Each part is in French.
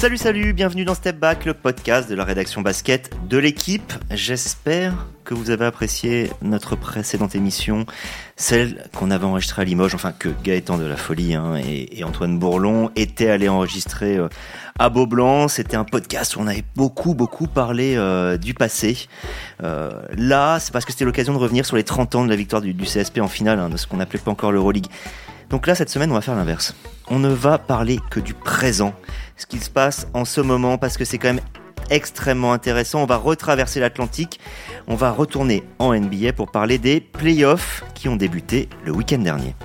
Salut, salut, bienvenue dans Step Back, le podcast de la rédaction basket de l'équipe. J'espère que vous avez apprécié notre précédente émission, celle qu'on avait enregistrée à Limoges, enfin que Gaëtan de la Folie hein, et, Antoine Bourlon étaient allés enregistrer euh, à Beaublanc. C'était un podcast où on avait beaucoup, beaucoup parlé euh, du passé. Euh, là, c'est parce que c'était l'occasion de revenir sur les 30 ans de la victoire du, CSP en finale, hein, de ce qu'on n'appelait pas encore l'Euroleague. Donc là, cette semaine, on va faire l'inverse. On ne va parler que du présent, ce qui se passe en ce moment, parce que c'est quand même extrêmement intéressant. On va retraverser l'Atlantique, on va retourner en NBA pour parler des playoffs qui ont débuté le week-end dernier.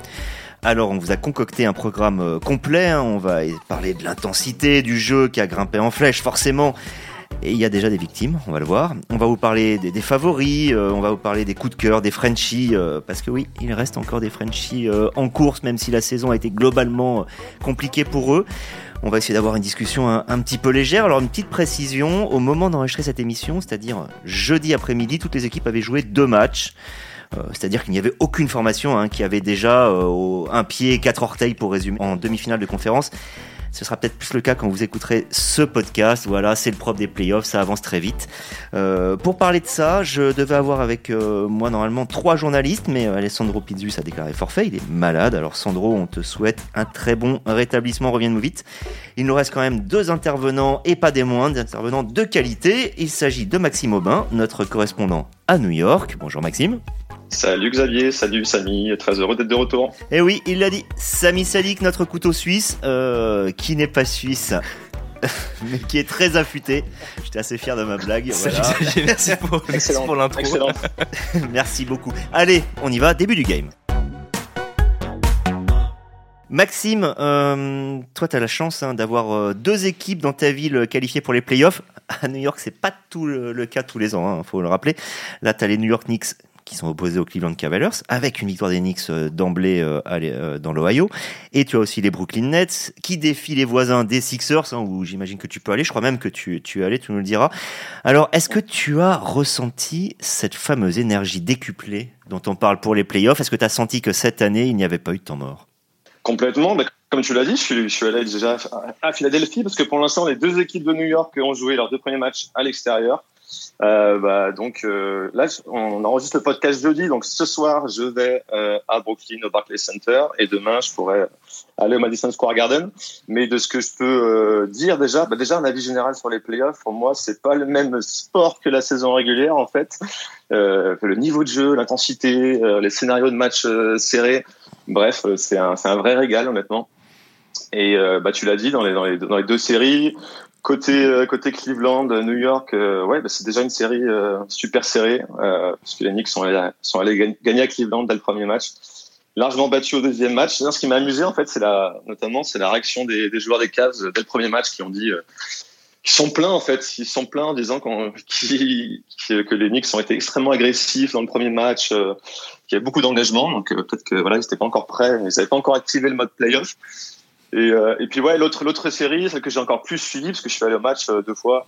Alors on vous a concocté un programme euh, complet, hein. on va parler de l'intensité du jeu qui a grimpé en flèche forcément, et il y a déjà des victimes, on va le voir. On va vous parler des, favoris, euh, on va vous parler des coups de cœur, des Frenchies, euh, parce que oui, il reste encore des Frenchies euh, en course, même si la saison a été globalement compliquée pour eux. On va essayer d'avoir une discussion un, petit peu légère. Alors une petite précision, au moment d'enregistrer cette émission, c'est-à-dire jeudi après-midi, toutes les équipes avaient joué deux matchs. C'est-à-dire qu'il n'y avait aucune formation hein, qui avait déjà un pied, quatre orteils pour résumer en demi-finale de conférence. Ce sera peut-être plus le cas quand vous écouterez ce podcast. Voilà, c'est le propre des playoffs, ça avance très vite. Euh, pour parler de ça, je devais avoir avec euh, moi normalement trois journalistes, mais euh, Alessandro Pizzus a déclaré forfait, il est malade. Alors Sandro, on te souhaite un très bon rétablissement, reviens-nous vite. Il nous reste quand même deux intervenants et pas des moindres, des intervenants de qualité. Il s'agit de Maxime Aubin, notre correspondant à New York. Bonjour Maxime. Salut Xavier, salut Samy, très heureux d'être de retour. Et eh oui, il l'a dit, Samy Salik, notre couteau suisse, euh, qui n'est pas suisse, mais qui est très affûté. J'étais assez fier de ma blague. Voilà. merci pour, pour l'intro. merci beaucoup. Allez, on y va, début du game. Maxime, euh, toi, tu as la chance hein, d'avoir euh, deux équipes dans ta ville qualifiées pour les playoffs. À New York, c'est pas tout le, cas tous les ans, il hein, faut le rappeler. Là, tu as les New York Knicks qui sont opposés aux Cleveland Cavaliers, avec une victoire des Knicks euh, d'emblée euh, euh, dans l'Ohio. Et tu as aussi les Brooklyn Nets, qui défient les voisins des Sixers, hein, où j'imagine que tu peux aller. Je crois même que tu, tu es allé, tu nous le diras. Alors, est-ce que tu as ressenti cette fameuse énergie décuplée dont on parle pour les playoffs? Est-ce que tu as senti que cette année, il n'y avait pas eu de temps mort? Complètement. comme tu l'as dit, je suis, allé déjà à Philadelphie parce que pour l'instant, les deux équipes de New York ont joué leurs deux premiers matchs à l'extérieur. Euh, bah, donc euh, là, on enregistre le podcast jeudi, donc ce soir, je vais euh, à Brooklyn au Barclays Center et demain, je pourrais aller au Madison Square Garden. Mais de ce que je peux dire déjà, bah, déjà un avis général sur les playoffs, pour moi, c'est pas le même sport que la saison régulière en fait. Le niveau de jeu, l'intensité, les scénarios de match serrés, bref, c'est un, vrai régal honnêtement. Et bah, tu l'as dit dans les deux séries, Côté euh, côté Cleveland, New York, euh, ouais, bah, c'est déjà une série euh, super serrée parce que les Knicks sont allés, gagner à Cleveland dès le premier match, largement battu au deuxième match. ce qui m'a amusé en fait, c'est la notamment c'est la réaction des, joueurs des Cavs dès le premier match qui ont dit qui sont pleins en fait, ils sont pleins disant qu que les Knicks ont été extrêmement agressifs dans le premier match, qu'il y a beaucoup d'engagement, donc peut-être que voilà ils n'étaient pas encore prêts, ils n'avaient pas encore activé le mode playoff. Et, euh, et puis ouais, l'autre l'autre série, celle que j'ai encore plus suivie parce que je suis allé au match euh, deux fois,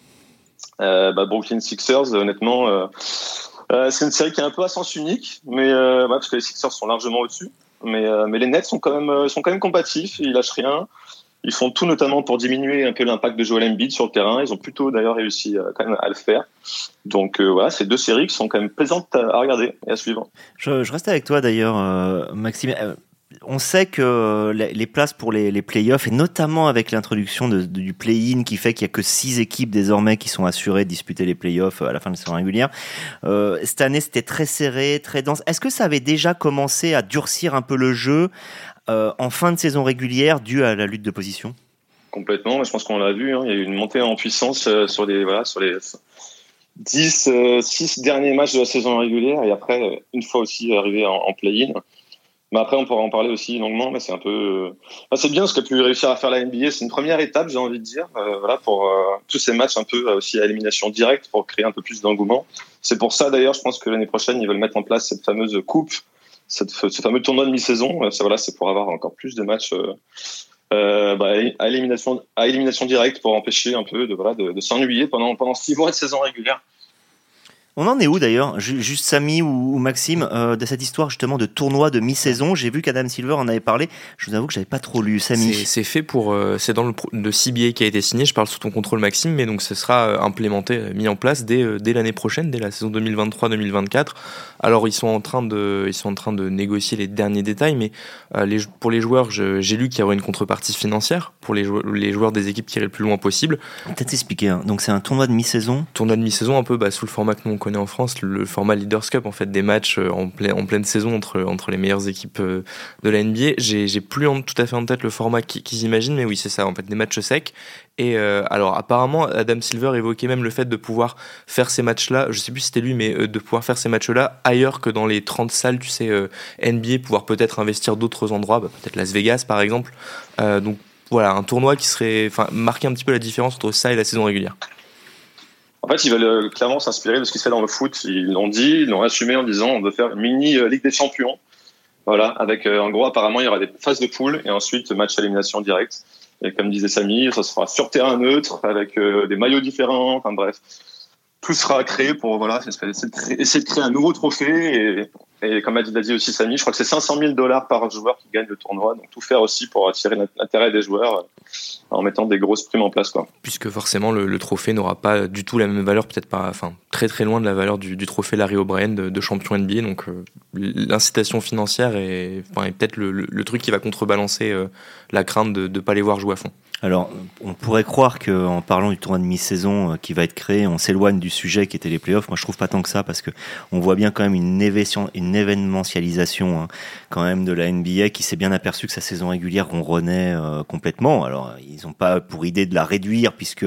euh, bah, Brooklyn Sixers. Honnêtement, euh, euh, c'est une série qui est un peu à sens unique, mais ouais, parce que les Sixers sont largement au-dessus. Mais mais les Nets sont quand même sont quand même combatifs, ils lâchent rien. Ils font tout notamment pour diminuer un peu l'impact de Joel Embiid sur le terrain. Ils ont plutôt d'ailleurs réussi quand même à le faire. Donc voilà, c'est deux séries qui sont quand même plaisantes à, regarder et à suivre. Je, je reste avec toi d'ailleurs, Maxime on sait que les places pour les, playoffs, et notamment avec l'introduction du play-in qui fait qu'il n'y a que six équipes désormais qui sont assurées de disputer les playoffs à la fin de la saison régulière, euh, cette année c'était très serré, très dense. Est-ce que ça avait déjà commencé à durcir un peu le jeu euh, en fin de saison régulière dû à la lutte de position? Complètement, je pense qu'on l'a vu, hein. il y a eu une montée en puissance euh, sur les, voilà, sur les 10, 6 derniers matchs de la saison régulière et après, une fois aussi arrivé en play-in. Mais après, on pourra en parler aussi longuement, mais c'est un peu. c'est bien ce qu'a pu réussir à faire la NBA. C'est une première étape, j'ai envie de dire, euh, voilà, pour euh, tous ces matchs un peu euh, aussi à élimination directe pour créer un peu plus d'engouement. C'est pour ça, d'ailleurs, je pense que l'année prochaine, ils veulent mettre en place cette fameuse coupe, cette, ce fameux tournoi de mi-saison. Ça, voilà, c'est pour avoir encore plus de matchs. Bah, à élimination à élimination directe pour empêcher un peu de voilà de, de s'ennuyer pendant pendant six mois de saison régulière On en est où d'ailleurs Juste Samy ou, Maxime, euh, de cette histoire justement de tournoi de mi-saison? J'ai vu qu'Adam Silver en avait parlé. Je vous avoue que j'avais pas trop lu. Samy. C'est fait pour. Euh, c'est dans le, le, CBA qui a été signé. Je parle sous ton contrôle, Maxime, mais donc ce sera euh, implémenté, mis en place dès, dès l'année prochaine, dès la saison 2023-2024. Alors ils sont en train de, ils sont en train de négocier les derniers détails, mais les, pour les joueurs, j'ai lu qu'il y aurait une contrepartie financière pour les, joueurs, les joueurs des équipes qui iraient le plus loin possible. Peut-être expliquer. Hein. Donc c'est un tournoi de mi-saison? Tournoi de mi-saison un peu bah, sous le format que nous on connaît en France, le format Leaders Cup, en fait, des matchs euh, en, pleine, saison entre, les meilleures équipes euh, de la NBA. J'ai plus tout à fait en tête le format qu'ils imaginent, mais oui, c'est ça, en fait, des matchs secs. Et euh, alors, apparemment, Adam Silver évoquait même le fait de pouvoir faire ces matchs-là, je sais plus si c'était lui, mais de pouvoir faire ces matchs-là ailleurs que dans les 30 salles, tu sais, NBA, pouvoir peut-être investir d'autres endroits, bah, peut-être Las Vegas par exemple. donc voilà, un tournoi qui serait, enfin, marquer un petit peu la différence entre ça et la saison régulière. En fait, ils veulent euh, clairement s'inspirer de ce qui se fait dans le foot. Ils l'ont dit, ils l'ont assumé en disant on veut faire une mini euh, Ligue des Champions. Voilà, avec euh, en gros, apparemment, il y aura des phases de poule et ensuite match à élimination directe. Et comme disait Samy, ça sera sur terrain neutre avec des maillots différents. Enfin bref, tout sera créé pour voilà, essayer de créer, un nouveau trophée. Et, et comme a dit aussi Samy, je crois que c'est 500 000 dollars par joueur qui gagne le tournoi. Donc tout faire aussi pour attirer l'intérêt des joueurs en mettant des grosses primes en place. Quoi. Puisque forcément le, trophée n'aura pas du tout la même valeur, peut-être pas, enfin très très loin de la valeur du, trophée Larry O'Brien de, champion NBA. Donc euh, l'incitation financière est, est peut-être le, truc qui va contrebalancer euh, la crainte de ne pas les voir jouer à fond. Alors, on pourrait croire qu'en parlant du tournoi de mi-saison euh, qui va être créé, on s'éloigne du sujet qui était les playoffs. Moi, je trouve pas tant que ça parce que on voit bien quand même une, événementialisation hein, quand même de la NBA qui s'est bien aperçu que sa saison régulière ronronnait euh, complètement. Alors, ils n'ont pas pour idée de la réduire puisque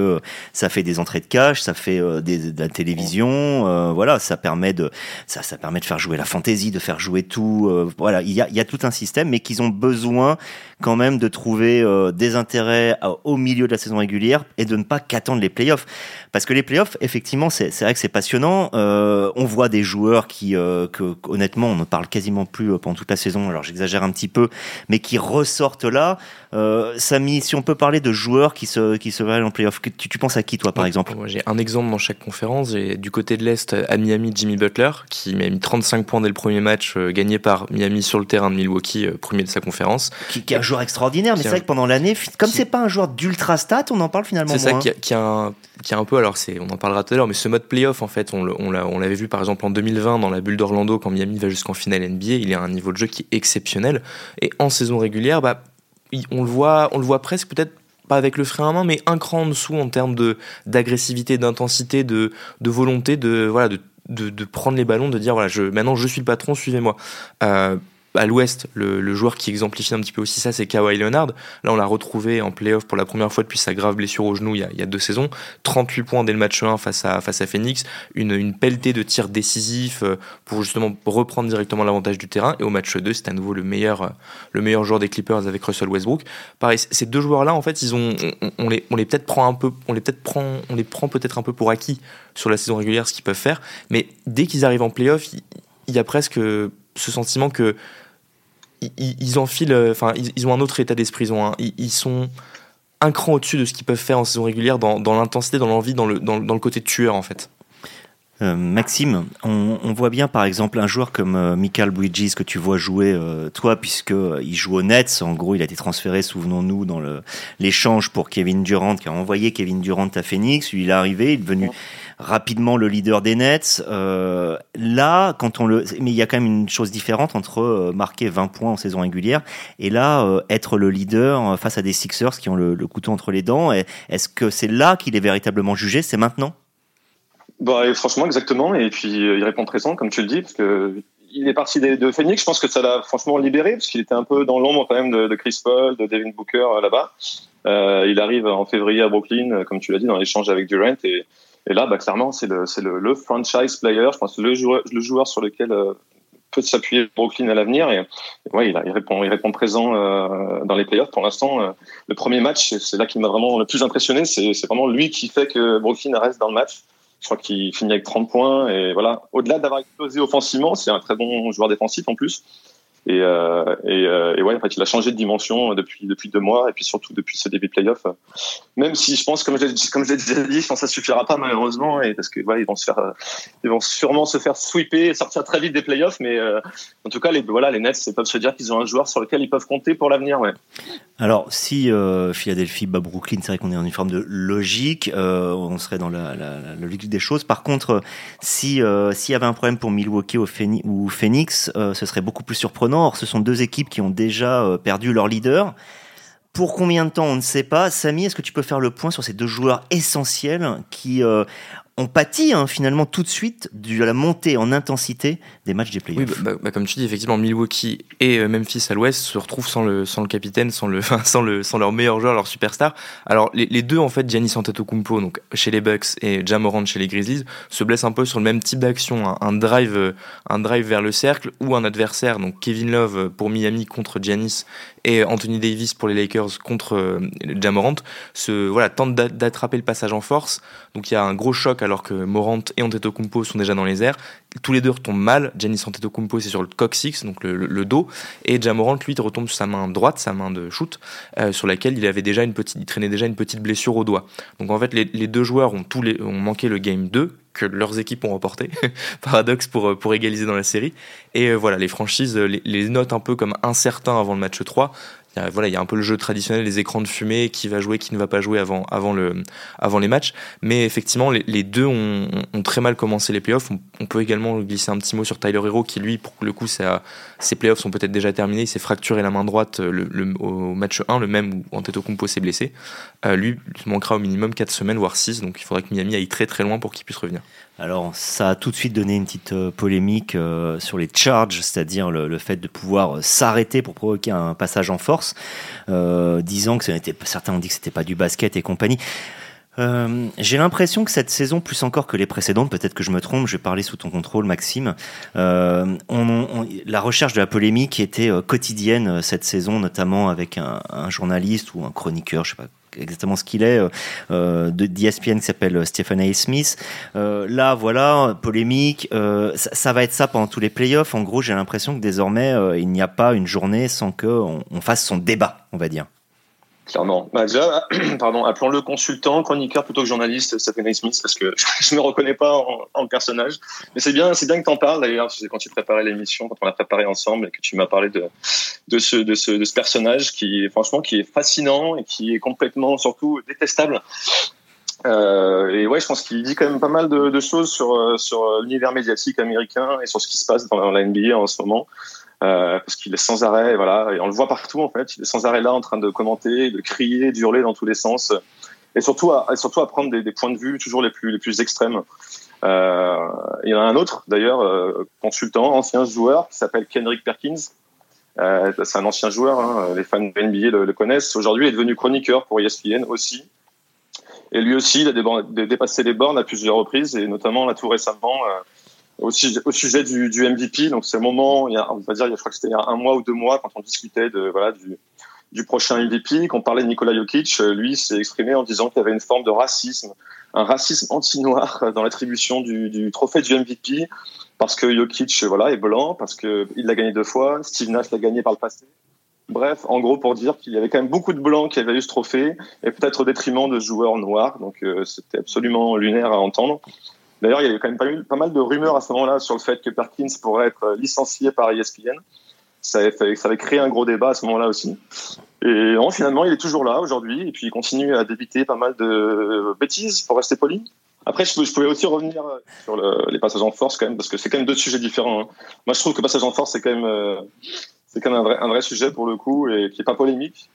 ça fait des entrées de cash, ça fait euh, des, de la télévision, voilà, ça permet de ça, ça permet de faire jouer la fantaisie, de faire jouer tout. voilà, il y a, y a tout un système, mais qu'ils ont besoin quand même de trouver des intérêts au milieu de la saison régulière et de ne pas qu'attendre les playoffs. Parce que les playoffs, effectivement, c'est vrai que c'est passionnant. Euh, on voit des joueurs qui, euh, que, honnêtement, on ne parle quasiment plus euh, pendant toute la saison. Alors j'exagère un petit peu, mais qui ressortent là. Euh, Samy, si on peut parler de joueurs qui se qui se en playoffs, tu, tu penses à qui toi, par exemple? Moi, j'ai un exemple dans chaque conférence. J'ai du côté de l'est à Miami, Jimmy Butler, qui m'a mis 35 points dès le premier match, gagné par Miami sur le terrain de Milwaukee, premier de sa conférence. Qui, qui est un joueur extraordinaire, mais c'est vrai que pendant l'année, comme c'est pas un joueur d'ultra stat, on en parle finalement C'est ça qui a, qui, a un, qui a un peu, alors c'est, on en parlera tout à l'heure, mais ce mode playoff, en fait, on, on, l'avait vu par exemple en 2020 dans la bulle d'Orlando quand Miami va jusqu'en finale NBA, il a un niveau de jeu qui est exceptionnel. Et en saison régulière, bah, on le voit, on le voit presque peut-être pas avec le frein à main, mais un cran en dessous en termes d'agressivité, d'intensité, de, de volonté, de voilà, de, de, de, prendre les ballons, de dire voilà, je, maintenant je suis le patron, suivez-moi. Euh, à l'ouest, le, joueur qui exemplifie un petit peu aussi ça, c'est Kawhi Leonard. Là, on l'a retrouvé en playoff pour la première fois depuis sa grave blessure au genou il y a, deux saisons. 38 points dès le match 1 face à, face à Phoenix. Une, une pelletée de tirs décisifs euh, pour justement reprendre directement l'avantage du terrain. Et au match 2, c'est à nouveau le meilleur, euh, le meilleur joueur des Clippers avec Russell Westbrook. Pareil, ces deux joueurs-là, en fait, ils ont, on, les, on les peut-être prend un peu, on les peut-être prend, on les prend peut-être un peu pour acquis sur la saison régulière, ce qu'ils peuvent faire. Mais dès qu'ils arrivent en playoff, il y a presque ce sentiment que ils, enfilent, euh, enfin, ils, ont un autre état d'esprit. Ils, ils, sont un cran au-dessus de ce qu'ils peuvent faire en saison régulière dans, l'intensité, dans l'envie, dans le, dans, le côté tueur en fait. Euh, Maxime, on, voit bien par exemple un joueur comme euh, Michael Bridges que tu vois jouer toi puisque il joue au Nets. En gros, il a été transféré, souvenons-nous, dans l'échange pour Kevin Durant qui a envoyé Kevin Durant à Phoenix. Lui, il est arrivé, il est devenu rapidement le leader des Nets. Euh, là, quand on le, mais il y a quand même une chose différente entre euh, marquer 20 points en saison régulière et là euh, être le leader face à des Sixers qui ont le, couteau entre les dents. Est-ce que c'est là qu'il est véritablement jugé? C'est maintenant? Bah, franchement, exactement. Et puis, il répond présent, comme tu le dis, parce que il est parti de, Phoenix. Je pense que ça l'a franchement libéré, parce qu'il était un peu dans l'ombre quand même de, Chris Paul, de Devin Booker là-bas. il arrive en février à Brooklyn, comme tu l'as dit, dans l'échange avec Durant. Et là, bah, clairement, c'est le, le, le, franchise player, je pense, le joueur, le joueur sur lequel euh, peut s'appuyer Brooklyn à l'avenir. Et, ouais, il, répond, il répond présent euh, dans les playoffs. Pour l'instant, euh, le premier match, c'est là qui m'a vraiment le plus impressionné. C'est vraiment lui qui fait que Brooklyn reste dans le match. Je crois qu'il finit avec 30 points. Et voilà, au-delà d'avoir explosé offensivement, c'est un très bon joueur défensif en plus. Et, euh, euh, et, ouais, en fait, il a changé de dimension depuis depuis deux mois et puis surtout depuis ce début de playoff. Même si je pense, comme je l'ai déjà dit, je pense que ça suffira pas malheureusement et parce que ils vont vont sûrement se faire sweeper et sortir très vite des playoffs. Mais euh, en tout cas, les voilà, les Nets peuvent se dire qu'ils ont un joueur sur lequel ils peuvent compter pour l'avenir. Ouais. Alors, si euh, Philadelphie bat Brooklyn, c'est vrai qu'on est en une forme de logique, euh, on serait dans la, la, la, logique des choses. Par contre, si s'il y avait un problème pour Milwaukee ou Phoenix, ce serait beaucoup plus surprenant Or, ce sont deux équipes qui ont déjà euh, perdu leur leader. Pour combien de temps, on ne sait pas. Samy, est-ce que tu peux faire le point sur ces deux joueurs essentiels qui euh, on pâtit hein, finalement tout de suite de la montée en intensité des matchs des playoffs. Oui, bah, bah, bah, comme tu dis, effectivement, Milwaukee et euh, Memphis à l'ouest se retrouvent sans le, sans le capitaine, sans, le, sans, le, sans leur meilleur joueur, leur superstar. Alors, les, les deux, en fait, Giannis Antetokounmpo, donc chez les Bucks, et Jamorant chez les Grizzlies, se blessent un peu sur le même type d'action, un, un, drive, euh, un drive vers le cercle, ou un adversaire, donc Kevin Love euh, pour Miami contre Giannis, et Anthony Davis pour les Lakers contre Jamorant, se, voilà, tentent d'attraper le passage en force. Donc, il y a un gros choc alors que Morant et Antetokounmpo sont déjà dans les airs. Tous les deux retombent mal. Giannis Antetokounmpo c'est sur le coccyx, donc le, dos, et Jamorant lui retombe sur sa main droite, sa main de shoot, euh, sur laquelle il avait déjà une petite, il traînait déjà une petite blessure au doigt. Donc en fait les, deux joueurs ont tous les, ont manqué le game 2 que leurs équipes ont remporté, paradoxe pour, pour égaliser dans la série. Et euh, voilà, les franchises les, les, notent un peu comme incertains avant le match 3, il y a, voilà, il y a un peu le jeu traditionnel, les écrans de fumée, qui va jouer, qui ne va pas jouer avant, avant, le, avant les matchs. Mais effectivement, les, deux ont, très mal commencé les playoffs. On, peut également glisser un petit mot sur Tyler Hero, qui lui, pour le coup, ça, ses playoffs sont peut-être déjà terminés. Il s'est fracturé la main droite le, au match 1, le même où Antetokounmpo s'est blessé. Euh, lui, il manquera au minimum 4 semaines, voire 6. Donc il faudrait que Miami aille très très loin pour qu'il puisse revenir. Alors, ça a tout de suite donné une petite euh, polémique euh, sur les charges, c'est-à-dire le, fait de pouvoir euh, s'arrêter pour provoquer un passage en force, disant que ce certains ont dit que c'était pas du basket et compagnie. J'ai l'impression que cette saison, plus encore que les précédentes, peut-être que je me trompe, je vais parler sous ton contrôle, Maxime, la recherche de la polémique était quotidienne cette saison, notamment avec un, un, journaliste ou un chroniqueur, je sais pas exactement ce qu'il est, euh, de d'ESPN qui s'appelle Stephen A. Smith. Euh, là, voilà, polémique. Euh, ça, ça, va être ça pendant tous les playoffs. En gros, j'ai l'impression que désormais, euh, il n'y a pas une journée sans qu'on on fasse son débat, on va dire. Clairement. Bah déjà, pardon, appelons-le consultant, chroniqueur plutôt que journaliste, Stephen Smith, parce que je ne me reconnais pas en, personnage. Mais c'est bien, c'est bien que tu en parles d'ailleurs, quand tu préparais l'émission, quand on l'a préparé ensemble et que tu m'as parlé de, ce, personnage qui est franchement qui est fascinant et qui est complètement surtout détestable. Euh, et ouais, je pense qu'il dit quand même pas mal de, choses sur, sur l'univers médiatique américain et sur ce qui se passe dans la NBA en ce moment. Euh, parce qu'il est sans arrêt, voilà, et on le voit partout en fait. Il est sans arrêt là en train de commenter, de crier, d'hurler dans tous les sens, et surtout à, et surtout à prendre des, des, points de vue toujours les plus les plus extrêmes. Euh, il y en a un autre d'ailleurs, euh, consultant, ancien joueur, qui s'appelle Kendrick Perkins. Euh, c'est un ancien joueur, hein, les fans de NBA le, le connaissent. Aujourd'hui, est devenu chroniqueur pour ESPN aussi. Et lui aussi, il a dépassé les bornes à plusieurs reprises, et notamment là tout récemment euh, au, sujet, du, MVP. Donc c'est le moment, il y a, on va dire, je crois que c'était il y a un mois ou deux mois quand on discutait du, prochain MVP, qu'on parlait de Nikola Jokic. Lui s'est exprimé en disant qu'il y avait une forme de racisme, un racisme anti-noir dans l'attribution du, trophée du MVP parce que Jokic voilà est blanc, parce que il l'a gagné deux fois, Steve Nash l'a gagné par le passé. Bref, en gros, pour dire qu'il y avait quand même beaucoup de blancs qui avaient eu ce trophée, et peut-être au détriment de joueurs noirs. Donc, euh, c'était absolument lunaire à entendre. D'ailleurs, il y avait quand même pas, mal de rumeurs à ce moment-là sur le fait que Perkins pourrait être licencié par ESPN. Ça avait, créé un gros débat à ce moment-là aussi. Et non, finalement, il est toujours là aujourd'hui, et puis il continue à débiter pas mal de bêtises, pour rester poli. Après, je, pouvais aussi revenir sur le, les passages en force quand même, parce que c'est quand même deux sujets différents. Hein. Moi, je trouve que passage en force, c'est quand même, euh, c'est quand même un vrai, sujet pour le coup, et qui est pas polémique.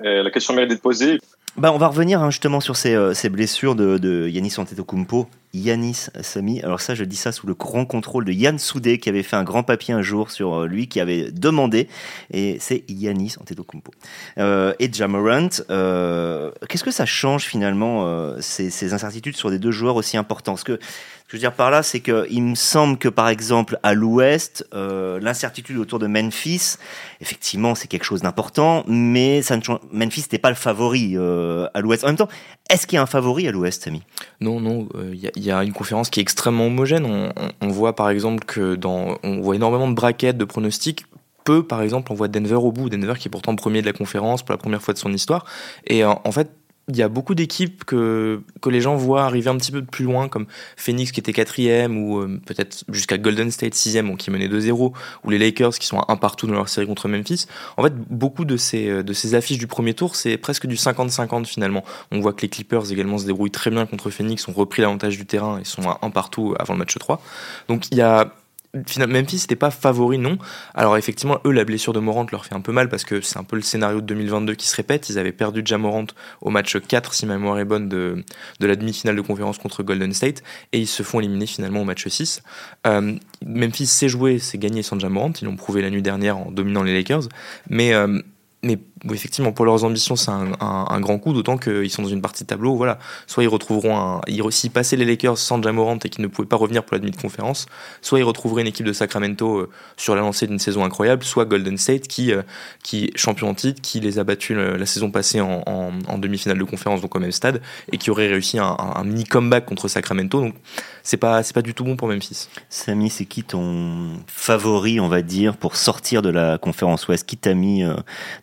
La question mérite d'être posée. Bah, on va revenir hein, justement sur ces, euh, ces blessures de, de Yanis Antetokounmpo. Yanis Sami, alors ça je dis ça sous le grand contrôle de Yann Soudé qui avait fait un grand papier un jour sur euh, lui, qui avait demandé, et c'est Yanis Antetokounmpo. Euh, et Jamorant, euh, qu'est-ce que ça change finalement euh, ces, ces, incertitudes sur des deux joueurs aussi importants? Parce que ce que je veux dire par là, c'est que il me semble que par exemple à l'Ouest, euh, l'incertitude autour de Memphis, effectivement, c'est quelque chose d'important, mais ça ne change... Memphis n'était pas le favori euh, à l'Ouest. En même temps, est-ce qu'il y a un favori à l'Ouest, Samy? Non, non. Il euh, y, y, a une conférence qui est extrêmement homogène. On, voit par exemple que dans, on voit énormément de braquettes, de pronostics peu, par exemple, on voit Denver au bout. Denver qui est pourtant premier de la conférence pour la première fois de son histoire. Et en fait, il y a beaucoup d'équipes que, que les gens voient arriver un petit peu plus loin, comme Phoenix qui était quatrième, ou euh, peut-être jusqu'à Golden State sixième, qui menait 2-0, ou les Lakers qui sont un partout dans leur série contre Memphis. En fait, beaucoup de ces, euh, de ces affiches du premier tour, c'est presque du 50-50 finalement. On voit que les Clippers également se débrouillent très bien contre Phoenix, ont repris l'avantage du terrain et sont à un partout avant le match 3. Donc il y a Memphis n'était pas favori, non. Alors effectivement, eux, la blessure de Morant leur fait un peu mal parce que c'est un peu le scénario de 2022 qui se répète. Ils avaient perdu Jamorant au match 4, si ma mémoire est bonne, de, la demi-finale de conférence contre Golden State et ils se font éliminer finalement au match 6. Euh, Memphis s'est joué, c'est gagné sans Jamorant. Ils l'ont prouvé la nuit dernière en dominant les Lakers. Mais euh, mais effectivement, pour leurs ambitions, c'est un, grand coup, d'autant qu'ils sont dans une partie de tableau. Voilà, soit ils retrouveront un. S'ils passaient les Lakers sans Jamorant et qu'ils ne pouvaient pas revenir pour la demi-conférence, soit ils retrouveraient une équipe de Sacramento euh, sur la lancée d'une saison incroyable, soit Golden State qui, euh, qui champion en titre, qui les a battus euh, la saison passée en, demi-finale de conférence, donc au même stade, et qui aurait réussi un, mini comeback contre Sacramento. Donc c'est pas, c'est pas du tout bon pour Memphis. Samy, c'est qui ton favori, on va dire, pour sortir de la conférence Ouest? Qui t'a mis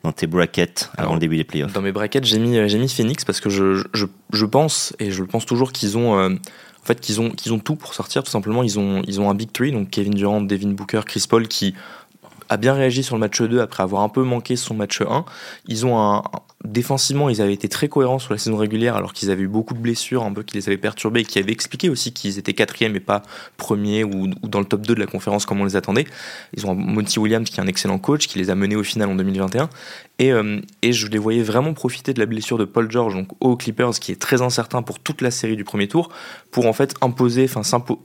dans tes brackets avant le début des playoffs Dans mes brackets, j'ai mis, j'ai mis Phoenix parce que je, je, je pense, et je le pense toujours, qu'ils ont, euh, en fait, qu'ils ont, qu'ils ont tout pour sortir. Tout simplement, ils ont, ils ont un big three, donc Kevin Durant, Devin Booker, Chris Paul, qui a bien réagi sur le match 2 après avoir un peu manqué son match 1. Ils ont un, défensivement, ils avaient été très cohérents sur la saison régulière alors qu'ils avaient eu beaucoup de blessures, un peu qui les avaient perturbés et qui avaient expliqué aussi qu'ils étaient quatrième et pas premier ou, dans le top 2 de la conférence comme on les attendait. Ils ont Monty Williams qui est un excellent coach qui les a menés au final en 2021 et, euh, et je les voyais vraiment profiter de la blessure de Paul George donc aux Clippers qui est très incertain pour toute la série du premier tour pour en fait imposer, enfin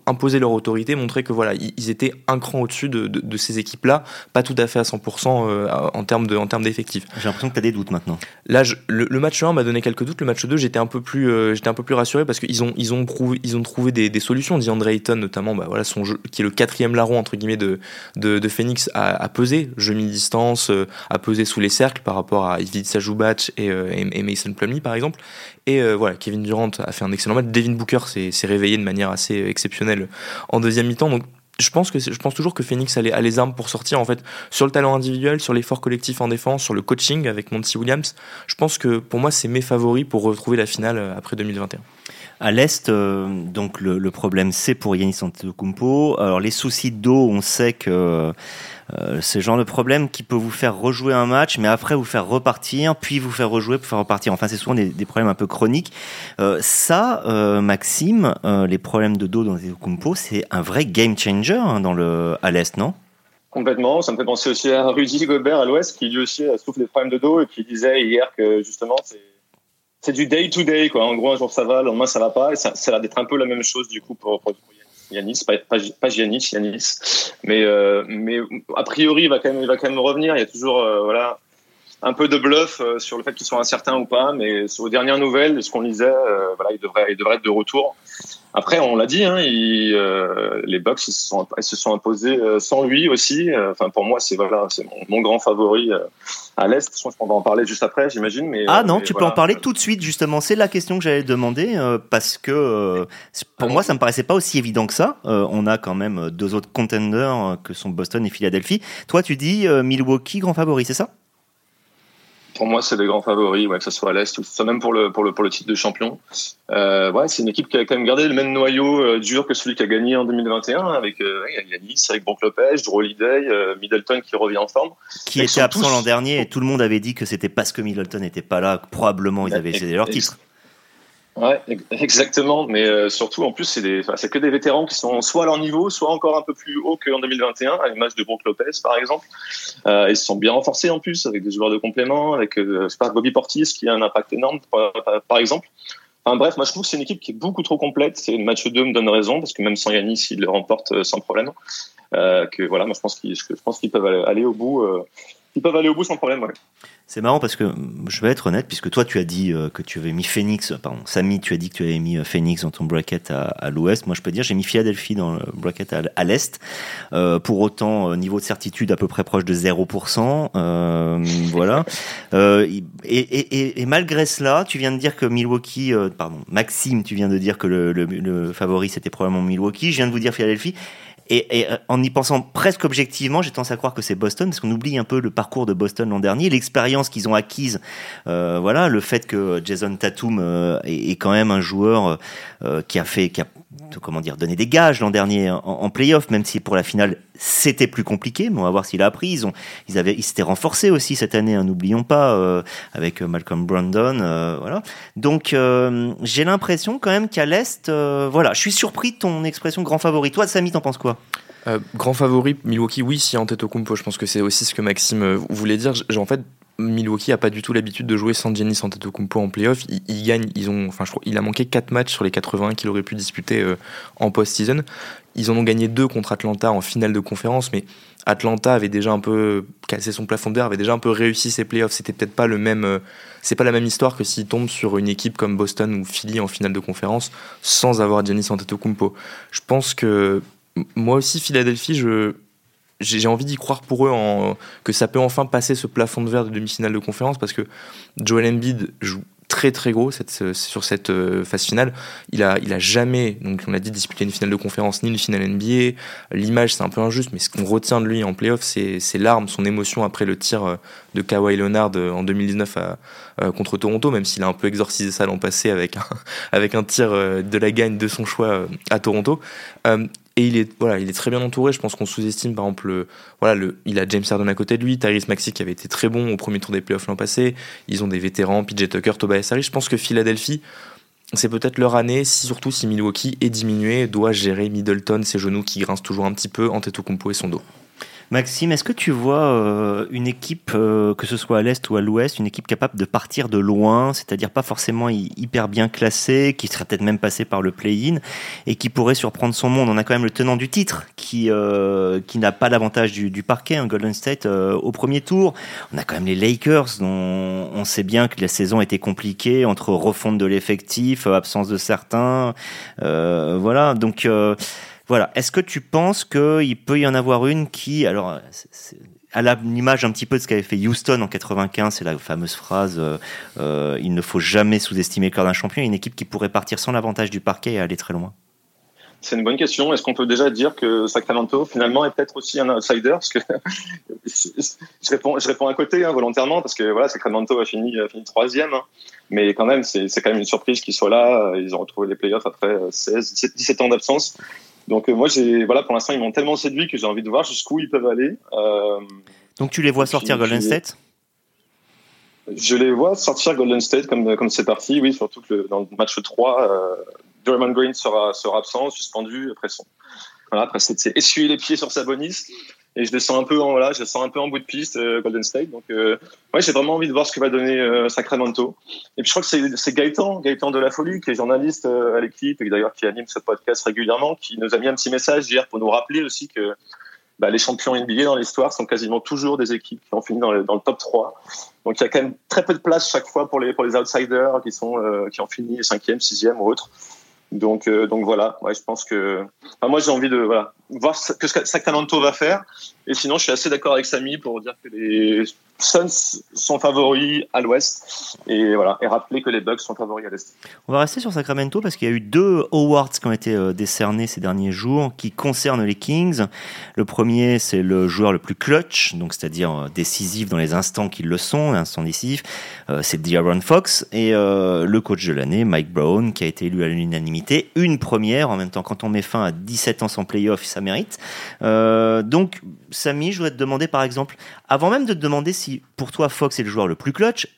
imposer leur autorité, montrer que voilà ils étaient un cran au-dessus de, ces équipes là, pas tout à fait à 100% euh, en termes de en termes d'effectifs. J'ai l'impression que tu as des doutes maintenant. Là, le, match 1 m'a donné quelques doutes. Le match 2, j'étais un peu plus, euh, j'étais un peu plus rassuré parce qu'ils ont, ils ont, prouvé, ils ont trouvé des, des solutions. DeAndre Ayton, notamment, bah, voilà, son jeu, qui est le quatrième larron entre guillemets de, de, Phoenix, a, pesé, jeu mi-distance, euh, a pesé sous les cercles par rapport à Ivica Zubac et, euh, et, Mason Plumlee, par exemple. Et voilà, Kevin Durant a fait un excellent match. Devin Booker s'est réveillé de manière assez exceptionnelle en deuxième mi-temps. Donc je pense que je pense toujours que Phoenix a les, armes pour sortir en fait sur le talent individuel, sur l'effort collectif en défense, sur le coaching avec Monty Williams. Je pense que pour moi c'est mes favoris pour retrouver la finale euh, après 2021. À l'est, euh, donc le, le problème c'est pour Yanis Antetokounmpo. Alors les soucis d'eau, on sait que euh, c'est le genre de problème qui peut vous faire rejouer un match, mais après vous faire repartir, puis vous faire rejouer pour faire repartir. Enfin, c'est souvent des, problèmes un peu chroniques. Euh, ça, euh, Maxime, euh, les problèmes de dos dans les compos, c'est un vrai game changer hein, dans le, à l'Est, non? Complètement. Ça me fait penser aussi à Rudy Gobert à l'Ouest, qui lui aussi souffre des problèmes de dos et qui disait hier que justement, c'est c'est du day to day quoi. En gros, un jour ça va, le lendemain ça va pas. Et ça, ça a l'air d'être un peu la même chose du coup pour, pour, Yanis, pas, pas, pas Giannis, Yanis. Mais, euh, mais a priori, il va, quand même, il va quand même revenir. Il y a toujours euh, voilà, un peu de bluff euh, sur le fait qu'il soit incertain ou pas. Mais aux dernières nouvelles, ce qu'on lisait, voilà, il, devrait, il devrait être de retour. Après, on l'a dit, hein, euh, les Bucks ils se, sont, ils se sont imposés euh, sans lui aussi. Euh, enfin, pour moi, c'est voilà, c'est mon, grand favori à l'est. Je pense qu'on va en parler juste après, j'imagine. Mais ah non, tu peux en parler tout de suite justement. C'est la question que j'allais demander parce que pour moi, ça me paraissait pas aussi évident que ça. on a quand même deux autres contenders que sont Boston et Philadelphie. Toi, tu dis Milwaukee grand favori, c'est ça? Pour moi, c'est les grands favoris, ouais, que ce soit à l'Est ou soit même pour le, pour le, pour le titre de champion. Euh, ouais, c'est une équipe qui a quand même gardé le même noyau euh, dur que celui qui a gagné en 2021 avec euh, Yanis, avec Brook Lopez, Drew Holiday, euh, Middleton qui revient en forme. Qui était absent l'an dernier et tout le monde avait dit que c'était parce que Middleton n'était pas là, probablement ils avaient cédé leur titre. Ouais, exactement. Mais euh, surtout, en plus, c'est des, que des vétérans qui sont soit à leur niveau, soit encore un peu plus haut qu'en 2021, à l'image de Brook Lopez, par exemple. Euh, ils se sont bien renforcés en plus avec des joueurs de complément, avec euh, Bobby Portis qui a un impact énorme, par, exemple. Enfin, bref, moi je trouve que c'est une équipe qui est beaucoup trop complète. C'est une match 2 me donne raison parce que même sans Yanis, ils le remportent euh, sans problème. Euh, que voilà, moi je pense qu'ils, je peuvent aller au bout. Euh, ils peuvent aller au bout sans problème. C'est marrant parce que je vais être honnête, puisque toi tu as dit euh, que tu avais mis Phoenix, pardon, Samy, tu as dit que tu avais mis euh, Phoenix dans ton bracket à, l'ouest. Moi je peux dire, j'ai mis Philadelphie dans le bracket à, l'est. Euh, pour autant, niveau de certitude à peu près proche de 0%. voilà. Et, malgré cela, tu viens de dire que Milwaukee, pardon, Maxime, tu viens de dire que le favori c'était probablement Milwaukee. Je viens de vous dire Philadelphie. Et, euh, en y pensant presque objectivement, j'ai tendance à croire que c'est Boston, parce qu'on oublie un peu le parcours de Boston l'an dernier, l'expérience qu'ils ont acquise. Euh, voilà, le fait que Jason Tatum euh, est, quand même un joueur qui a fait, qui a comment dire, donné des gages l'an dernier en, en playoff, même si pour la finale c'était plus compliqué, mais on va voir s'il a appris. Ils ont, ils avaient, ils s'étaient renforcés aussi cette année, hein, n'oublions pas, avec Malcolm Brandon, voilà. Donc j'ai l'impression quand même qu'à l'est, voilà, je suis surpris de ton expression grand favori. Toi, Samy, t'en penses quoi? Euh, grand favori, Milwaukee, oui, si Antetokounmpo, je pense que c'est aussi ce que Maxime euh, voulait dire. en fait, Milwaukee a pas du tout l'habitude de jouer sans Giannis Antetokounmpo en playoff. Il, gagne, ils ont, enfin, je crois, il a manqué 4 matchs sur les 80 qu'il aurait pu disputer euh, en post-season. Ils en ont gagné deux contre Atlanta en finale de conférence, mais Atlanta avait déjà un peu cassé son plafond d'air, avait déjà un peu réussi ses playoffs. C'était peut-être pas le même, c'est pas la même histoire que s'il tombe sur une équipe comme Boston ou Philly en finale de conférence sans avoir Giannis Antetokounmpo. Je pense que moi aussi, Philadelphie, je, j'ai envie d'y croire pour eux que ça peut enfin passer ce plafond de verre de demi-finale de conférence parce que Joel Embiid joue très très gros sur cette euh, phase finale. Il a, il a jamais, donc on l'a dit, disputé une finale de conférence ni une finale NBA. L'image c'est un peu injuste, mais ce qu'on retient de lui en playoff, c'est ses larmes, son émotion après le tir euh, de Kawhi Leonard euh, en 2019 à, contre Toronto, même s'il a un peu exorcisé ça l'an passé avec un, avec un tir de la gagne de son choix à Toronto et il est voilà il est très bien entouré. Je pense qu'on sous-estime par exemple voilà le, il a James Harden à côté de lui Tyrese Maxey qui avait été très bon au premier tour des playoffs l'an passé. Ils ont des vétérans PJ Tucker Tobias Harris. Je pense que Philadelphie c'est peut-être leur année, surtout si Milwaukee est diminué, doit gérer Middleton, ses genoux qui grincent toujours un petit peu, Antetokounmpo et son dos. Maxime, est-ce que tu vois euh, une équipe, euh, que ce soit à l'est ou à l'ouest, une équipe capable de partir de loin, c'est-à-dire pas forcément hyper bien classée, qui serait peut-être même passée par le play-in et qui pourrait surprendre son monde? On a quand même le tenant du titre qui euh, qui n'a pas l'avantage du, parquet, hein, Golden State au premier tour. On a quand même les Lakers dont on sait bien que la saison était compliquée entre refonte de l'effectif, absence de certains, voilà. Donc voilà. Est-ce que tu penses qu'il peut y en avoir une qui, alors, à l'image un petit peu de ce qu'avait fait Houston en 95, c'est la fameuse phrase euh, euh, il ne faut jamais sous-estimer le corps d'un champion. Une équipe qui pourrait partir sans l'avantage du parquet et aller très loin. C'est une bonne question. Est-ce qu'on peut déjà dire que Sacramento finalement est peut-être aussi un outsider? Je réponds, je réponds à côté hein, volontairement parce que voilà, Sacramento a fini, troisième, hein. mais quand même c'est quand même une surprise qu'ils soient là. Ils ont retrouvé les playoffs après 16, 17 ans d'absence. Donc euh, moi, j'ai voilà, pour l'instant, ils m'ont tellement séduit que j'ai envie de voir jusqu'où ils peuvent aller. Euh, Donc tu les vois sortir Golden State? Je les vois sortir Golden State comme comme c'est parti, oui, surtout que dans le match 3, euh, Green sera sera absent, suspendu après son voilà, après c'est essuyer les pieds sur sa bonus et je descends un peu en voilà, je sens un peu en bout de piste euh, Golden State. Donc euh, ouais, j'ai vraiment envie de voir ce que va donner euh, Sacramento. Et puis je crois que c'est Gaëtan, Gaëtan de la Folie, qui est journaliste à l'équipe et d'ailleurs qui anime ce podcast régulièrement, qui nous a mis un petit message hier pour nous rappeler aussi que bah, les champions NBA dans l'histoire sont quasiment toujours des équipes qui ont fini dans le, top 3. Donc il y a quand même très peu de place chaque fois pour les pour les outsiders qui sont qui ont fini cinquième, sixième ou autre. Donc, donc voilà, ouais, je pense que. Moi, j'ai envie de voilà, voir ce que Sacramento va faire. Et sinon, je suis assez d'accord avec Samy pour dire que les Suns sont favoris à l'ouest et voilà et rappeler que les Bucks sont favoris à l'est. On va rester sur Sacramento parce qu'il y a eu deux awards qui ont été euh, décernés ces derniers jours qui concernent les Kings. Le premier c'est le joueur le plus clutch, donc c'est-à-dire euh, décisif dans les instants qu'ils le sont, instants décisifs. Euh, c'est D'Aaron Fox et le coach de l'année Mike Brown qui a été élu à l'unanimité, une première en même temps quand on met fin à 17 ans sans playoff ça mérite. donc Samy, je voudrais te demander par exemple, avant même de te demander si pour toi Fox est le joueur le plus clutch,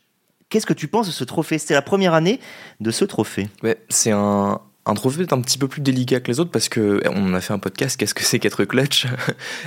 qu'est-ce que tu penses de ce trophée? C'était la première année de ce trophée. Ouais, c'est un, un trophée est un petit peu plus délicat que les autres parce que eh, on a fait un podcast. Qu'est-ce que c'est qu'être clutch?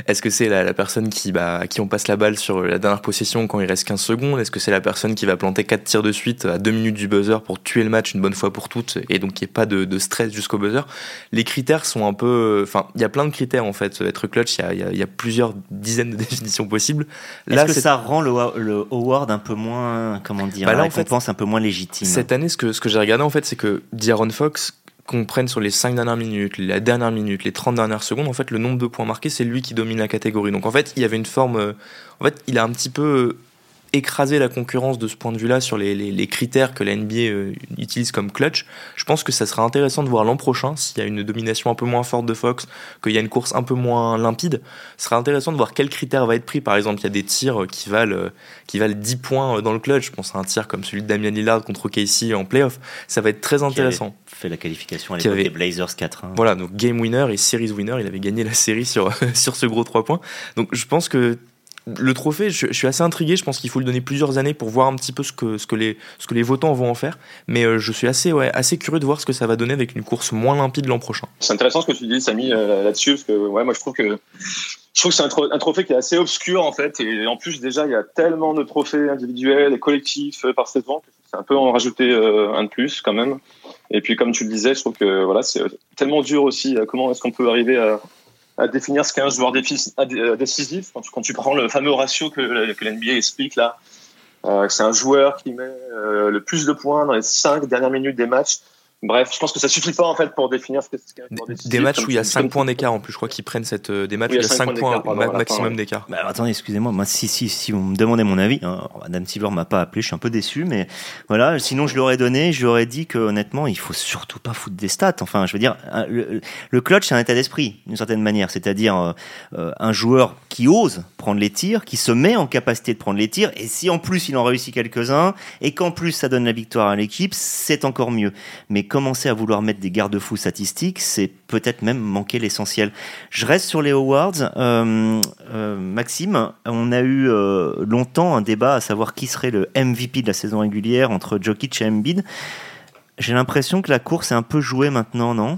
Est-ce que c'est la, personne qui, bah, à qui on passe la balle sur la dernière possession quand il reste 15 secondes? Est-ce que c'est la personne qui va planter 4 tirs de suite à 2 minutes du buzzer pour tuer le match une bonne fois pour toutes et donc qu'il n'y ait pas de, stress jusqu'au buzzer? Les critères sont un peu. Enfin, il y a plein de critères en fait. Être clutch, il y a, y a, plusieurs dizaines de définitions possibles. Est-ce que ça rend le, le, award un peu moins. Comment dire bah là, un peu moins légitime? Cette année, ce que, ce que j'ai regardé en fait, c'est que D'Aaron Fox qu'on prenne sur les 5 dernières minutes, la dernière minute, les 30 dernières secondes, en fait, le nombre de points marqués, c'est lui qui domine la catégorie. Donc, en fait, il y avait une forme. Euh, en fait, il a un petit peu écraser la concurrence de ce point de vue-là sur les, les, critères que la NBA euh, utilise comme clutch, je pense que ça sera intéressant de voir l'an prochain, s'il y a une domination un peu moins forte de Fox, qu'il y a une course un peu moins limpide, ce sera intéressant de voir quel critère va être pris. Par exemple, il y a des tirs qui valent, qui valent 10 points dans le clutch. Je pense à un tir comme celui de Damian Lillard contre Casey en playoff. Ça va être très intéressant. fait la qualification à l'époque des Blazers 4 Voilà, donc game winner et series winner. Il avait gagné la série sur, sur ce gros 3 points. Donc je pense que le trophée, je, suis assez intrigué. Je pense qu'il faut lui donner plusieurs années pour voir un petit peu ce que, les, votants vont en faire. Mais euh, je suis assez, assez curieux de voir ce que ça va donner avec une course moins limpide l'an prochain. C'est intéressant ce que tu dis, Samy, euh, là-dessus, parce que moi je trouve que que c'est un, trophée qui est assez obscur en fait, et en plus déjà il y a tellement de trophées individuels et collectifs euh, par saison que c'est un peu en rajouter un de plus quand même. Et puis comme tu le disais, je trouve que voilà c'est tellement dur aussi. Comment est-ce qu'on peut arriver à à définir ce qu'est joueur euh, décisif. Quand tu, prends le fameux ratio que, que l'NBA explique là, euh, c'est un joueur qui met euh, le plus de points dans les cinq dernières minutes des matchs. Bref, je pense que ça suffit pas en fait pour définir ce qu'est des, des matchs où il y a 5 points d'écart en plus. Je crois qu'ils prennent cette euh, des matchs où il y a 5 points maximum d'écart. Bah, attendez, excusez-moi, moi si si si vous me demandez mon avis, hein, Madame Silver m'a pas appelé, je suis un peu déçu, mais voilà. Sinon, je l'aurais donné, je lui aurais dit que honnêtement, il faut surtout pas foutre des stats. Enfin, je veux dire, le, le clutch c'est un état d'esprit d'une certaine manière, c'est-à-dire euh, euh, un joueur qui ose prendre les tirs, qui se met en capacité de prendre les tirs, et si en plus il en réussit quelques-uns, et qu'en plus ça donne la victoire à l'équipe, c'est encore mieux. Mais commencer à vouloir mettre des garde-fous statistiques, c'est peut-être même manquer l'essentiel. Je reste sur les awards. Euh, euh, Maxime, on a eu euh, longtemps un débat à savoir qui serait le MVP de la saison régulière entre Jokic et Embiid. J'ai l'impression que la course est un peu jouée maintenant, non?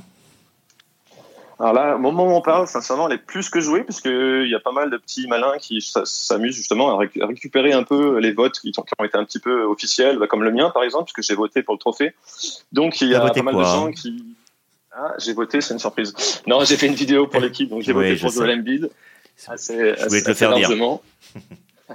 Alors là, au moment où on parle, sincèrement, elle est plus que jouée, parce qu'il y a pas mal de petits malins qui s'amusent justement à, récupérer un peu les votes qui ont, été un petit peu officiels, bah, comme le mien par exemple, puisque j'ai voté pour le trophée. Donc il y a pas mal de gens qui. Ah, j'ai voté, c'est une surprise. Non, j'ai fait une vidéo pour l'équipe, donc j'ai voté pour Joel Embiid. Assez, je voulais te le faire largement.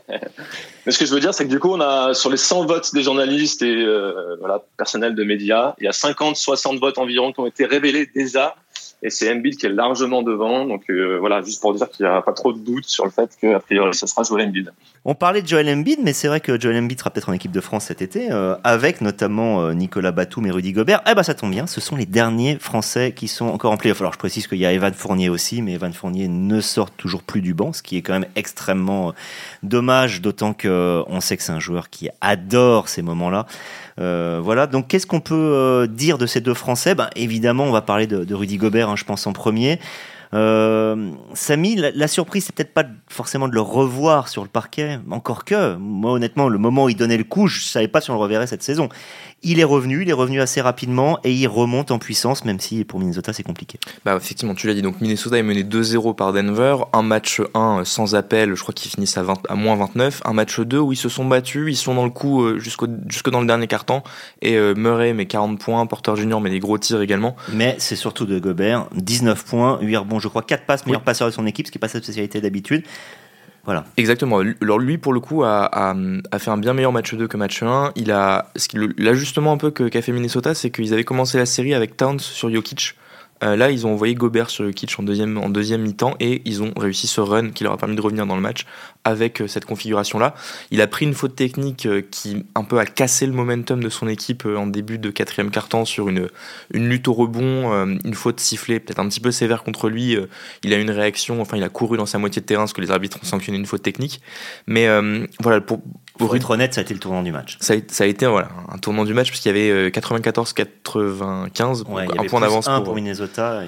Mais ce que je veux dire, c'est que du coup, on a sur les 100 votes des journalistes et euh, voilà, personnel de médias, il y a 50-60 votes environ qui ont été révélés déjà et c'est Embiid qui est largement devant. Donc euh, voilà, juste pour dire qu'il n'y a pas trop de doute sur le fait que priori ce sera Joel Embiid. On parlait de Joel Embiid, mais c'est vrai que Joel Embiid sera peut-être en équipe de France cet été, euh, avec notamment euh, Nicolas Batum et Rudy Gobert. Eh ben ça tombe bien, ce sont les derniers Français qui sont encore en playoff. Alors je précise qu'il y a Evan Fournier aussi, mais Evan Fournier ne sort toujours plus du banc, ce qui est quand même extrêmement dommage, d'autant que on sait que c'est un joueur qui adore ces moments-là. Euh, voilà, donc qu'est-ce qu'on peut euh, dire de ces deux Français? Ben, Évidemment, on va parler de, Rudy Gobert, hein, je pense, en premier. Euh, Samy, la, surprise, c'est peut-être pas forcément de le revoir sur le parquet, encore que, moi honnêtement, le moment où il donnait le coup, je savais pas si on le reverrait cette saison. Il est revenu, il est revenu assez rapidement et il remonte en puissance, même si pour Minnesota c'est compliqué. Bah effectivement, tu l'as dit, donc Minnesota est mené 2-0 par Denver, un match 1 sans appel, je crois qu'ils finissent à, 20, à moins 29, un match 2 où ils se sont battus, ils sont dans le coup euh, jusqu'au jusque dans le dernier quart-temps, et euh, Murray met 40 points, Porter Junior met des gros tirs également. Mais c'est surtout de Gobert, 19 points, 8 rebonds, je crois, 4 passes, meilleur passeur de son équipe, ce qui n'est pas sa spécialité d'habitude. Voilà. Exactement. Alors lui, pour le coup, a, fait un bien meilleur match 2 que match 1. Il a, l'ajustement un peu qu'a fait Minnesota, c'est qu'ils avaient commencé la série avec Towns sur Jokic. Euh, là, ils ont envoyé Gobert sur kitsch en deuxième, en deuxième mi-temps et ils ont réussi ce run qui leur a permis de revenir dans le match avec euh, cette configuration-là. Il a pris une faute technique euh, qui un peu a cassé le momentum de son équipe en début de quatrième quart-temps sur une, une lutte au rebond, une faute sifflée peut-être un petit peu sévère contre lui. Il a une réaction, enfin il a couru dans sa moitié de terrain parce que les arbitres ont sanctionné une faute technique. Mais voilà, pour, pour être honnête, ça a été le tournant du match. Ça a, été voilà, un tournant du match puisqu'il y avait 94-95, un point d'avance pour, pour Minnesota.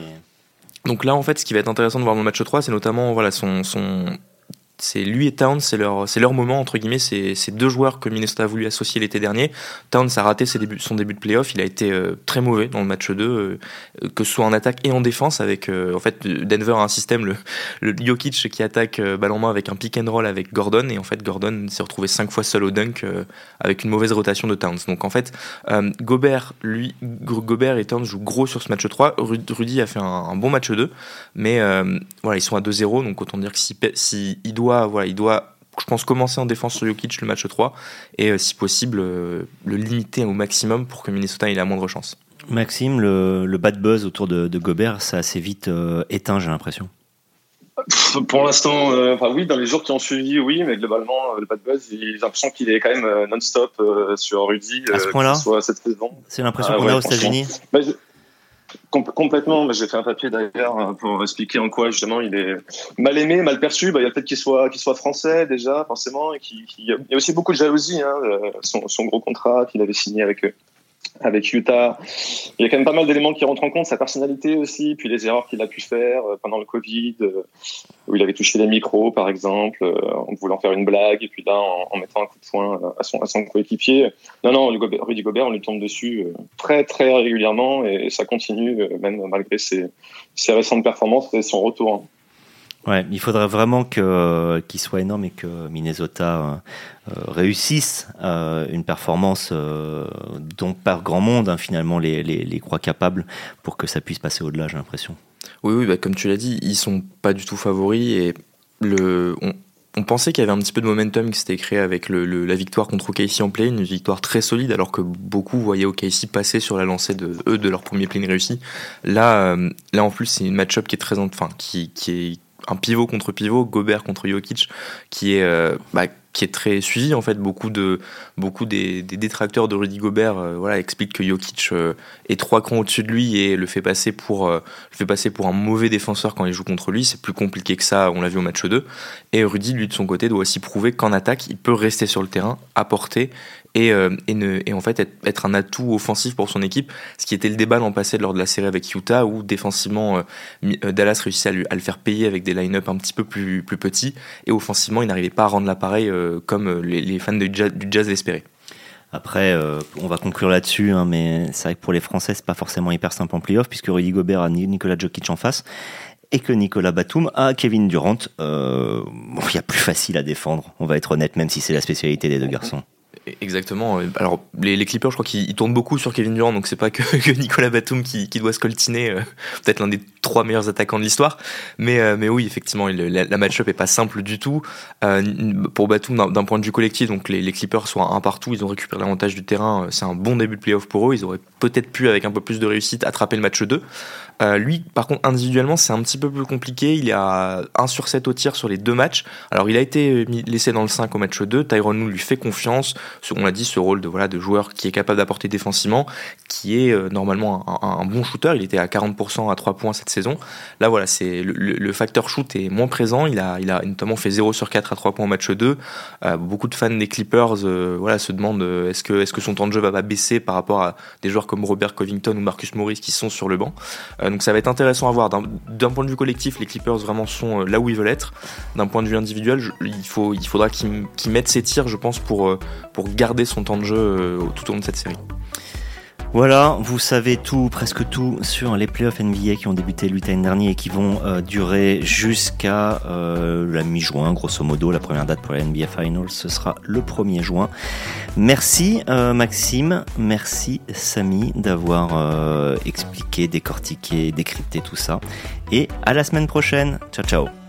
Donc là, en fait, ce qui va être intéressant de voir dans le match 3, c'est notamment voilà, son, son, c'est lui et Towns, c'est leur, c'est leur moment entre guillemets. C'est, c'est deux joueurs que Minnesota a voulu associer l'été dernier. Towns a raté ses débuts, son début de playoff. Il a été euh, très mauvais dans le match 2, euh, que ce soit en attaque et en défense. Avec euh, en fait Denver a un système le, le Jokic qui attaque balle en main avec un pick and roll avec Gordon et en fait Gordon s'est retrouvé cinq fois seul au dunk avec une mauvaise rotation de Towns. Donc en fait Gobert, lui, Gobert et Towns jouent gros sur ce match 3. Rudy a fait un, bon match 2, mais voilà ils sont à 2-0 donc autant dire que si, si il doit voilà, il doit, je pense, commencer en défense sur Jokic le match 3 et, euh, si possible, euh, le limiter au maximum pour que Minnesota ait la moindre chance. Maxime, le, bad buzz autour de, Gobert, ça a assez vite euh, éteint, j'ai l'impression. Pour l'instant, euh, enfin oui, dans les jours qui ont suivi, oui, mais globalement, le bad buzz, j'ai l'impression qu'il est quand même non-stop sur Rudy, à ce point-là, soit cette saison. C'est l'impression qu'on a aux États-Unis. Bah, complètement. J'ai fait un papier d'ailleurs pour expliquer en quoi justement il est mal aimé, mal perçu. Bah, il y a peut-être qu'il soit, qu'il soit français déjà, forcément. Et il y a aussi beaucoup de jalousie. Hein, son, son, gros contrat qu'il avait signé avec eux avec Utah. Il y a quand même pas mal d'éléments qui rentrent en compte, sa personnalité aussi, puis les erreurs qu'il a pu faire euh, pendant le Covid, euh, où il avait touché les micros, par exemple, euh, en voulant faire une blague, et puis là, en, mettant un coup de poing à son, coéquipier. Non, non, Rudy Gobert, on lui tombe dessus très, très régulièrement, et ça continue, même malgré ses, ses récentes performances et son retour. Ouais, il faudrait vraiment que qu'il soit énorme et que Minnesota euh, réussisse euh, une performance euh, dont par grand monde hein, finalement les, les, les, croit capables pour que ça puisse passer au-delà, j'ai l'impression. Oui, oui, bah, comme tu l'as dit, ils sont pas du tout favoris et le on, on pensait qu'il y avait un petit peu de momentum qui s'était créé avec le, la victoire contre OKC en play, une victoire très solide, alors que beaucoup voyaient OKC passer sur la lancée de eux de leur premier play réussi. Là, là en plus, c'est une match-up qui est très, enfin, qui, qui est un pivot contre pivot, Gobert contre Jokic, qui est, euh, bah, qui est très suivi en fait. Beaucoup de beaucoup des, détracteurs de Rudy Gobert, euh, voilà, expliquent que Jokic euh, est trois crans au-dessus de lui et le fait passer pour le fait passer pour un mauvais défenseur quand il joue contre lui. C'est plus compliqué que ça. On l'a vu au match 2. Et Rudy, lui de son côté, doit aussi prouver qu'en attaque, il peut rester sur le terrain, apporter et, euh, et, ne, et, en fait être, être, un atout offensif pour son équipe, ce qui était le débat l'an passé lors de la série avec Utah où défensivement euh, euh, Dallas réussit à, lui, à, le faire payer avec des line-up un petit peu plus, plus petits et offensivement il n'arrivait pas à rendre l'appareil comme les, les, fans du jazz, du jazz l'espéraient. Après, on va conclure là-dessus, hein, mais c'est vrai que pour les Français, c'est pas forcément hyper simple en playoff, puisque Rudy Gobert a Nicolas Jokic en face, et que Nicolas Batum a Kevin Durant. Euh, bon, il y a plus facile à défendre, on va être honnête, même si c'est la spécialité des deux garçons. Exactement. Alors les, Clippers, je crois qu'ils tournent beaucoup sur Kevin Durant, donc c'est pas que, Nicolas Batum qui, doit se coltiner, euh, peut-être l'un des trois meilleurs attaquants de l'histoire. Mais, euh, oui, effectivement, la, la match-up est pas simple du tout. Euh, pour Batum, d'un point de vue collectif, donc les, les, Clippers sont un partout, ils ont récupéré l'avantage du terrain. C'est un bon début de playoff pour eux. Ils auraient peut-être pu, avec un peu plus de réussite, attraper le match 2. Euh, lui, par contre, individuellement, c'est un petit peu plus compliqué. Il a 1 sur 7 au tir sur les deux matchs. Alors, il a été laissé dans le 5 au match 2. Tyron nous lui fait confiance. On l'a dit, ce rôle de, voilà, de joueur qui est capable d'apporter défensivement, qui est euh, normalement un, bon shooter. Il était à 40% à 3 points cette saison. Là, voilà, c'est le, facteur shoot est moins présent. Il a, il a notamment fait 0 sur 4 à 3 points au match 2. Euh, beaucoup de fans des Clippers euh, voilà, se demandent est-ce que, est-ce que son temps de jeu va pas baisser par rapport à des joueurs comme Robert Covington ou Marcus Morris qui sont sur le banc. Donc ça va être intéressant à voir. D'un point de vue collectif, les Clippers vraiment sont là où ils veulent être. D'un point de vue individuel, il, faudra qu'ils mettent ses tirs, je pense, pour, pour garder son temps de jeu tout au long de cette série. Voilà, vous savez tout, presque tout sur les playoffs NBA qui ont débuté le dernier et qui vont euh, durer jusqu'à euh, la mi-juin, grosso modo. La première date pour la NBA Finals, ce sera le 1er juin. Merci euh, Maxime, merci Samy d'avoir expliqué, décortiqué, décrypté tout ça. Et à la semaine prochaine. Ciao ciao.